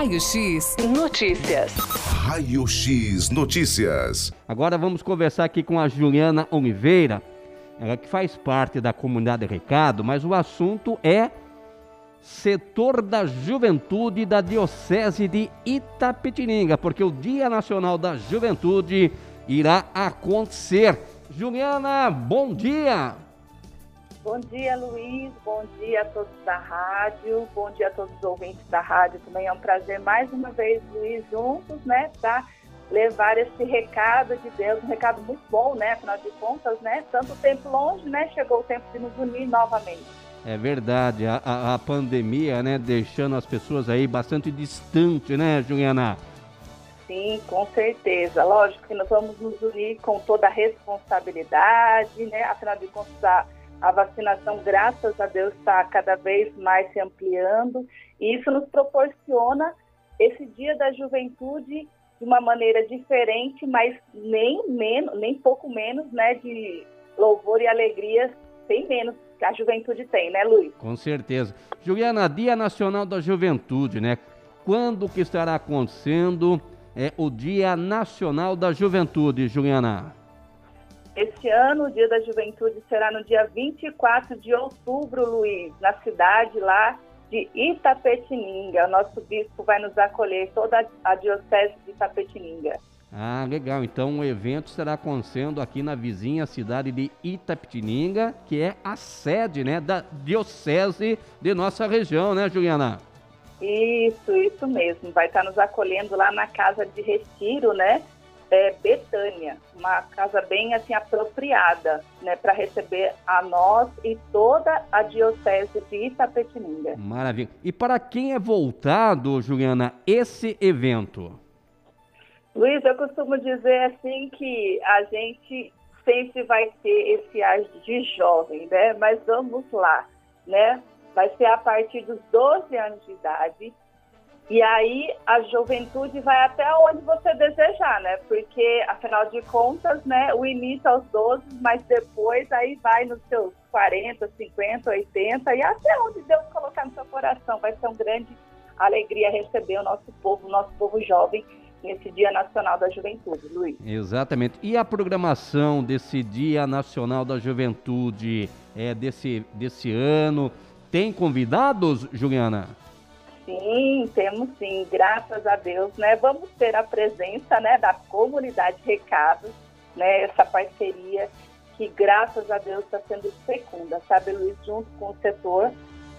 Raio X Notícias. Raio X Notícias. Agora vamos conversar aqui com a Juliana Oliveira, ela que faz parte da comunidade Recado, mas o assunto é setor da juventude da Diocese de Itapetininga, porque o Dia Nacional da Juventude irá acontecer. Juliana, bom dia! Bom dia, Luiz. Bom dia a todos da rádio. Bom dia a todos os ouvintes da rádio. Também é um prazer mais uma vez, Luiz, juntos, né, para levar esse recado de Deus, um recado muito bom, né? Afinal de contas, né? Tanto tempo longe, né? Chegou o tempo de nos unir novamente. É verdade, a, a, a pandemia, né, deixando as pessoas aí bastante distantes, né, Juliana? Sim, com certeza. Lógico que nós vamos nos unir com toda a responsabilidade, né? Afinal de contas, a a vacinação, graças a Deus, está cada vez mais se ampliando e isso nos proporciona esse dia da juventude de uma maneira diferente, mas nem menos, nem pouco menos, né, de louvor e alegria, sem menos que a juventude tem, né, Luiz? Com certeza. Juliana, Dia Nacional da Juventude, né? Quando que estará acontecendo é o Dia Nacional da Juventude, Juliana? Este ano, o Dia da Juventude será no dia 24 de outubro, Luiz, na cidade lá de Itapetininga. O nosso bispo vai nos acolher, toda a diocese de Itapetininga. Ah, legal. Então o evento será acontecendo aqui na vizinha cidade de Itapetininga, que é a sede, né, da diocese de nossa região, né, Juliana? Isso, isso mesmo. Vai estar nos acolhendo lá na casa de retiro, né? É, Betânia, uma casa bem assim apropriada, né, para receber a nós e toda a diocese de Itapetininga. Maravilha. E para quem é voltado, Juliana, esse evento? Luiz, eu costumo dizer assim que a gente sempre vai ter esse ar de jovem, né? Mas vamos lá, né? Vai ser a partir dos 12 anos de idade e aí a juventude vai até onde você desejar, né? Porque, afinal de contas, né, o início aos 12, mas depois aí vai nos seus 40, 50, 80 e até onde Deus colocar no seu coração. Vai ser uma grande alegria receber o nosso povo, o nosso povo jovem nesse Dia Nacional da Juventude, Luiz. Exatamente. E a programação desse Dia Nacional da Juventude é desse, desse ano? Tem convidados, Juliana? Sim, temos sim, graças a Deus, né? Vamos ter a presença, né, da comunidade Recados, né, essa parceria que graças a Deus está sendo fecunda, sabe, Luiz, junto com o setor,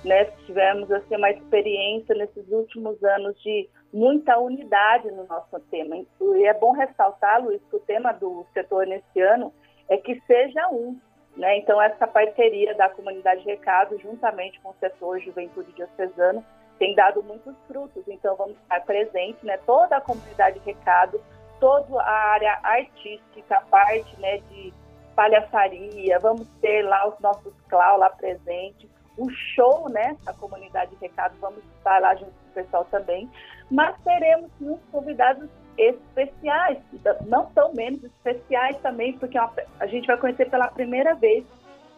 né? Tivemos assim uma experiência nesses últimos anos de muita unidade no nosso tema. E é bom ressaltar, Luiz, que o tema do setor nesse ano é que seja um, né? Então essa parceria da comunidade Recado juntamente com o setor Juventude Diocesano tem dado muitos frutos. Então, vamos estar presentes, né? Toda a comunidade Recado, toda a área artística, a parte né, de palhaçaria, vamos ter lá os nossos clau lá presentes, o show, né? A comunidade Recado, vamos estar lá junto com o pessoal também. Mas teremos muitos convidados especiais, não tão menos especiais também, porque é a gente vai conhecer pela primeira vez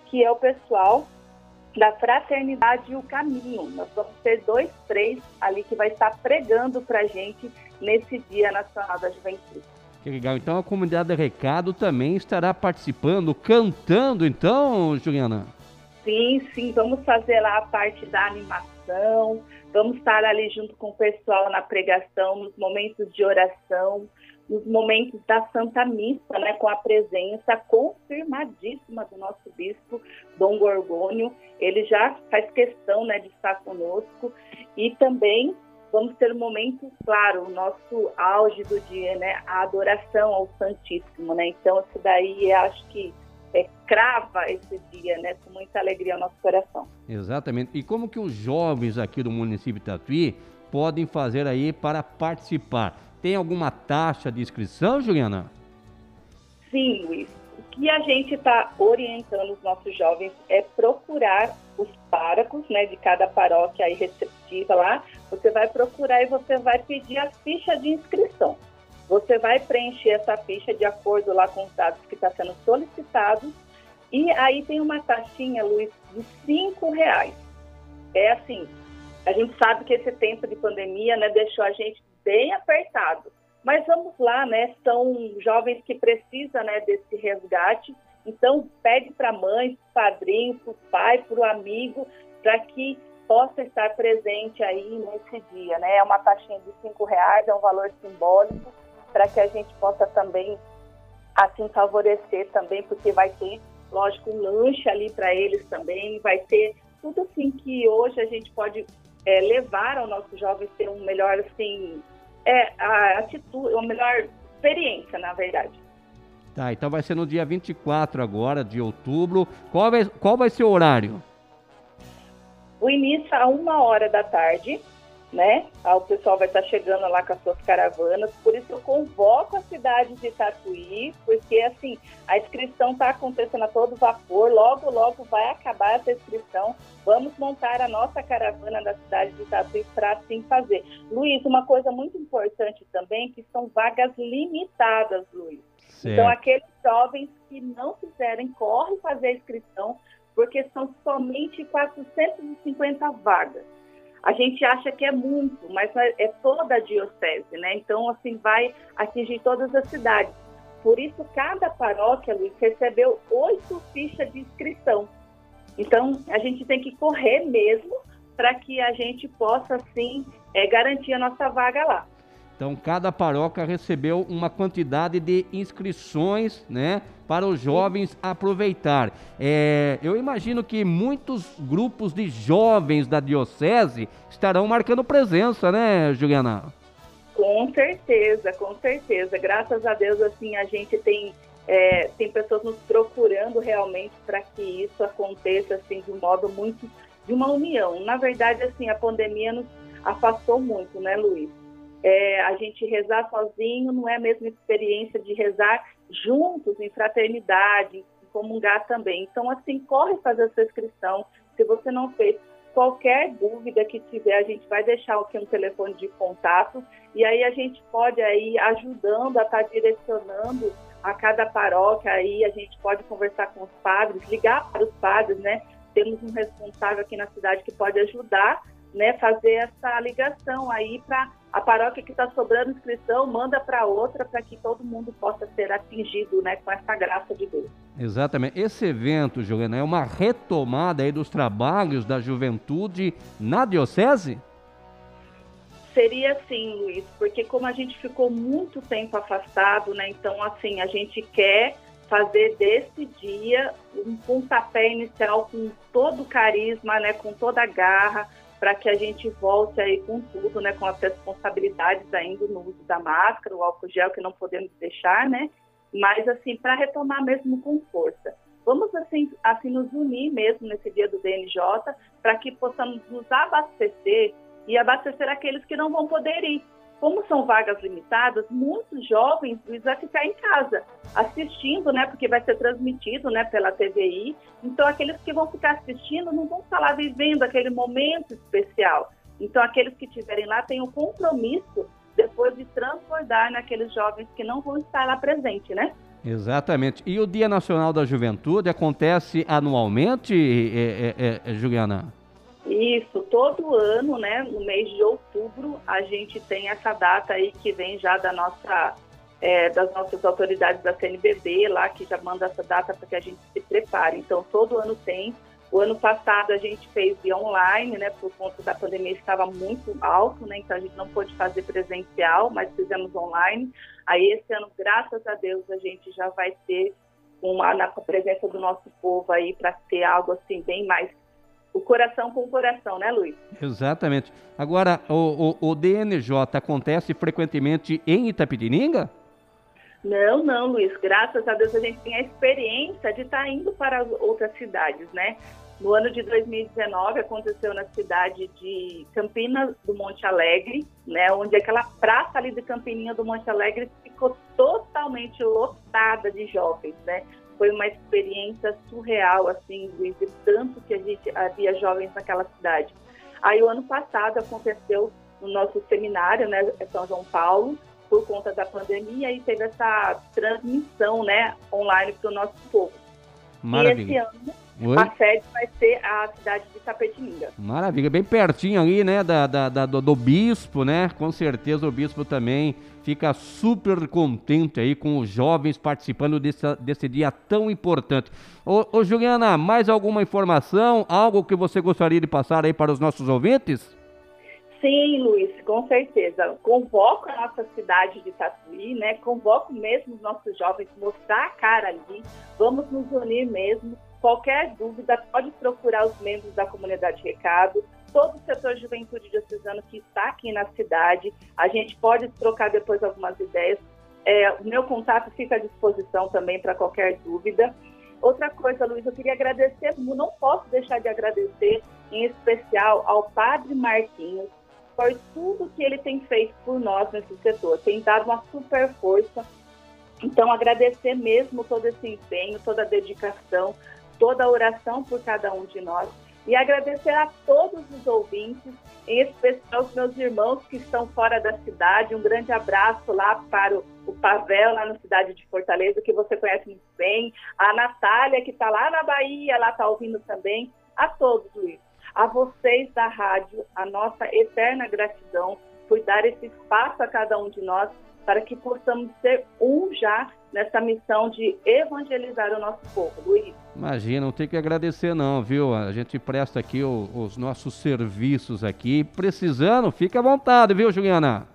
que é o pessoal da Fraternidade e o Caminho. Nós vamos ter dois três ali que vai estar pregando para a gente nesse Dia Nacional da Juventude. Que legal. Então a comunidade Recado também estará participando, cantando, então, Juliana? Sim, sim. Vamos fazer lá a parte da animação. Vamos estar ali junto com o pessoal na pregação, nos momentos de oração nos momentos da Santa Missa, né, com a presença confirmadíssima do nosso bispo Dom Gorgônio. Ele já faz questão né, de estar conosco e também vamos ter um momento, claro, o nosso auge do dia, né, a adoração ao Santíssimo, né? Então isso daí acho que é, crava esse dia, né, com muita alegria ao nosso coração. Exatamente. E como que os jovens aqui do município de Tatuí podem fazer aí para participar? Tem alguma taxa de inscrição, Juliana? Sim, Luiz. O que a gente está orientando os nossos jovens é procurar os párocos né, de cada paróquia aí receptiva lá. Você vai procurar e você vai pedir a ficha de inscrição. Você vai preencher essa ficha de acordo lá com os dados que está sendo solicitados. E aí tem uma taxinha, Luiz, de cinco reais. É assim, A gente sabe que esse tempo de pandemia, né, deixou a gente bem apertado. Mas vamos lá, né? São jovens que precisam, né, desse resgate. Então, pede para a mãe, padrinho, para o pai, para o amigo, para que possa estar presente aí nesse dia, né? É uma taxinha de cinco reais, é um valor simbólico para que a gente possa também assim favorecer também, porque vai ter, lógico, um lanche ali para eles também, vai ter tudo assim que hoje a gente pode é, levar ao nosso jovem ter um melhor assim, é a atitude, uma melhor experiência, na verdade. Tá, então vai ser no dia 24 agora de outubro. Qual vai, qual vai ser o horário? O início a uma hora da tarde, né? O pessoal vai estar chegando lá com as suas caravanas, por isso eu convoco a cidade de Tatuí, porque assim, a inscrição está acontecendo a todo vapor, logo, logo vai acabar essa inscrição. Vamos montar a nossa caravana da cidade de Tatuí para assim fazer. Luiz, uma coisa muito importante também, que são vagas limitadas, Luiz. Certo. Então, aqueles jovens que não quiserem, correm fazer a inscrição, porque são somente 450 vagas. A gente acha que é muito, mas é, é toda a diocese, né? Então, assim, vai atingir todas as cidades. Por isso, cada paróquia, Luiz, recebeu oito fichas de inscrição. Então, a gente tem que correr mesmo para que a gente possa, assim, é, garantir a nossa vaga lá. Então, cada paróquia recebeu uma quantidade de inscrições, né, para os jovens aproveitar. É, eu imagino que muitos grupos de jovens da diocese estarão marcando presença, né, Juliana? Com certeza, com certeza. Graças a Deus, assim, a gente tem é, tem pessoas nos procurando realmente para que isso aconteça assim de um modo muito de uma união. Na verdade, assim, a pandemia nos afastou muito, né, Luiz? É, a gente rezar sozinho não é a mesma experiência de rezar juntos, em fraternidade, em comungar também. Então, assim, corre fazer a sua inscrição. Se você não fez, qualquer dúvida que tiver, a gente vai deixar aqui um telefone de contato e aí a gente pode aí ajudando a estar tá direcionando a cada paróquia aí, a gente pode conversar com os padres, ligar para os padres, né? Temos um responsável aqui na cidade que pode ajudar né, fazer essa ligação aí para a paróquia que está sobrando inscrição, manda para outra para que todo mundo possa ser atingido né, com essa graça de Deus. Exatamente. Esse evento, Juliana, é uma retomada aí dos trabalhos da juventude na diocese? Seria sim, Luiz, porque como a gente ficou muito tempo afastado, né? Então, assim, a gente quer fazer desse dia um pontapé inicial com todo o carisma, né? Com toda a garra, para que a gente volte aí com tudo, né, com as responsabilidades ainda no uso da máscara, o álcool gel que não podemos deixar, né, mas assim, para retomar mesmo com força. Vamos assim, assim nos unir mesmo nesse dia do DNJ para que possamos nos abastecer e abastecer aqueles que não vão poder ir como são vagas limitadas, muitos jovens vão ficar em casa assistindo, né? Porque vai ser transmitido, né? Pela TVI. Então, aqueles que vão ficar assistindo não vão estar lá vivendo aquele momento especial. Então, aqueles que estiverem lá têm o compromisso depois de transbordar naqueles jovens que não vão estar lá presente, né? Exatamente. E o Dia Nacional da Juventude acontece anualmente, é, é, é, Juliana? Isso, todo ano, né, no mês de outubro, a gente tem essa data aí que vem já da nossa, é, das nossas autoridades da CNBB lá, que já manda essa data para que a gente se prepare. Então, todo ano tem. O ano passado a gente fez online, né, por conta da pandemia estava muito alto, né, então a gente não pôde fazer presencial, mas fizemos online. Aí esse ano, graças a Deus, a gente já vai ter uma na presença do nosso povo aí para ter algo assim bem mais o coração com o coração, né, Luiz? Exatamente. Agora, o, o, o DNJ acontece frequentemente em Itapetininga? Não, não, Luiz. Graças a Deus a gente tem a experiência de estar tá indo para outras cidades, né? No ano de 2019 aconteceu na cidade de Campinas do Monte Alegre, né? Onde aquela praça ali de Campininha do Monte Alegre ficou totalmente lotada de jovens, né? Foi uma experiência surreal, assim, de tanto que a gente havia jovens naquela cidade. Aí o ano passado aconteceu no nosso seminário, né, São João Paulo, por conta da pandemia, e teve essa transmissão, né, online para o nosso povo. Maravilha. E esse ano Oi? A sede vai ser a cidade de Tapetininga. Maravilha, bem pertinho ali, né, da, da, da do, do, bispo, né? Com certeza o bispo também fica super contente aí com os jovens participando desse, desse dia tão importante. Ô, ô Juliana, mais alguma informação, algo que você gostaria de passar aí para os nossos ouvintes? Sim, Luiz, com certeza. Convoco a nossa cidade de Tatuí, né? Convoco mesmo os nossos jovens, mostrar a cara ali. Vamos nos unir mesmo. Qualquer dúvida, pode procurar os membros da comunidade Recado, todo o setor juventude diocesano que está aqui na cidade. A gente pode trocar depois algumas ideias. É, o meu contato fica à disposição também para qualquer dúvida. Outra coisa, Luiz, eu queria agradecer, não posso deixar de agradecer, em especial ao Padre Marquinhos, por tudo que ele tem feito por nós nesse setor. Tem dado uma super força. Então, agradecer mesmo todo esse empenho, toda a dedicação, toda a oração por cada um de nós. E agradecer a todos os ouvintes, em especial os meus irmãos que estão fora da cidade. Um grande abraço lá para o, o Pavel, lá na cidade de Fortaleza, que você conhece muito bem. A Natália, que está lá na Bahia, lá está ouvindo também. A todos, Luiz. A vocês da rádio, a nossa eterna gratidão por dar esse espaço a cada um de nós para que possamos ser um já nessa missão de evangelizar o nosso povo. Luiz. Imagina, não tem que agradecer não, viu? A gente presta aqui o, os nossos serviços aqui. Precisando, fica à vontade, viu, Juliana?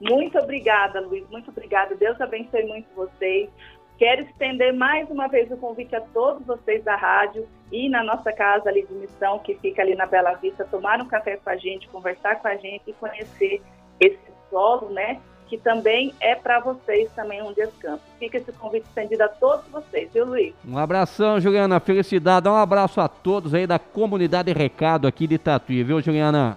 Muito obrigada, Luiz. Muito obrigada. Deus abençoe muito vocês. Quero estender mais uma vez o convite a todos vocês da rádio e na nossa casa ali de missão, que fica ali na Bela Vista, tomar um café com a gente, conversar com a gente e conhecer esse solo, né? Que também é para vocês também um descanso. Fica esse convite estendido a todos vocês, viu, Luiz? Um abração, Juliana. Felicidade. Um abraço a todos aí da comunidade Recado aqui de Tatuí, viu, Juliana?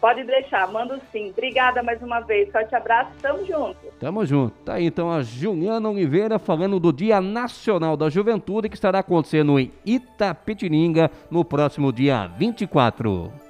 Pode deixar, mando sim. Obrigada mais uma vez. Forte abraço, tamo junto. Tamo junto. Tá aí então a Juliana Oliveira falando do Dia Nacional da Juventude que estará acontecendo em Itapetininga no próximo dia 24.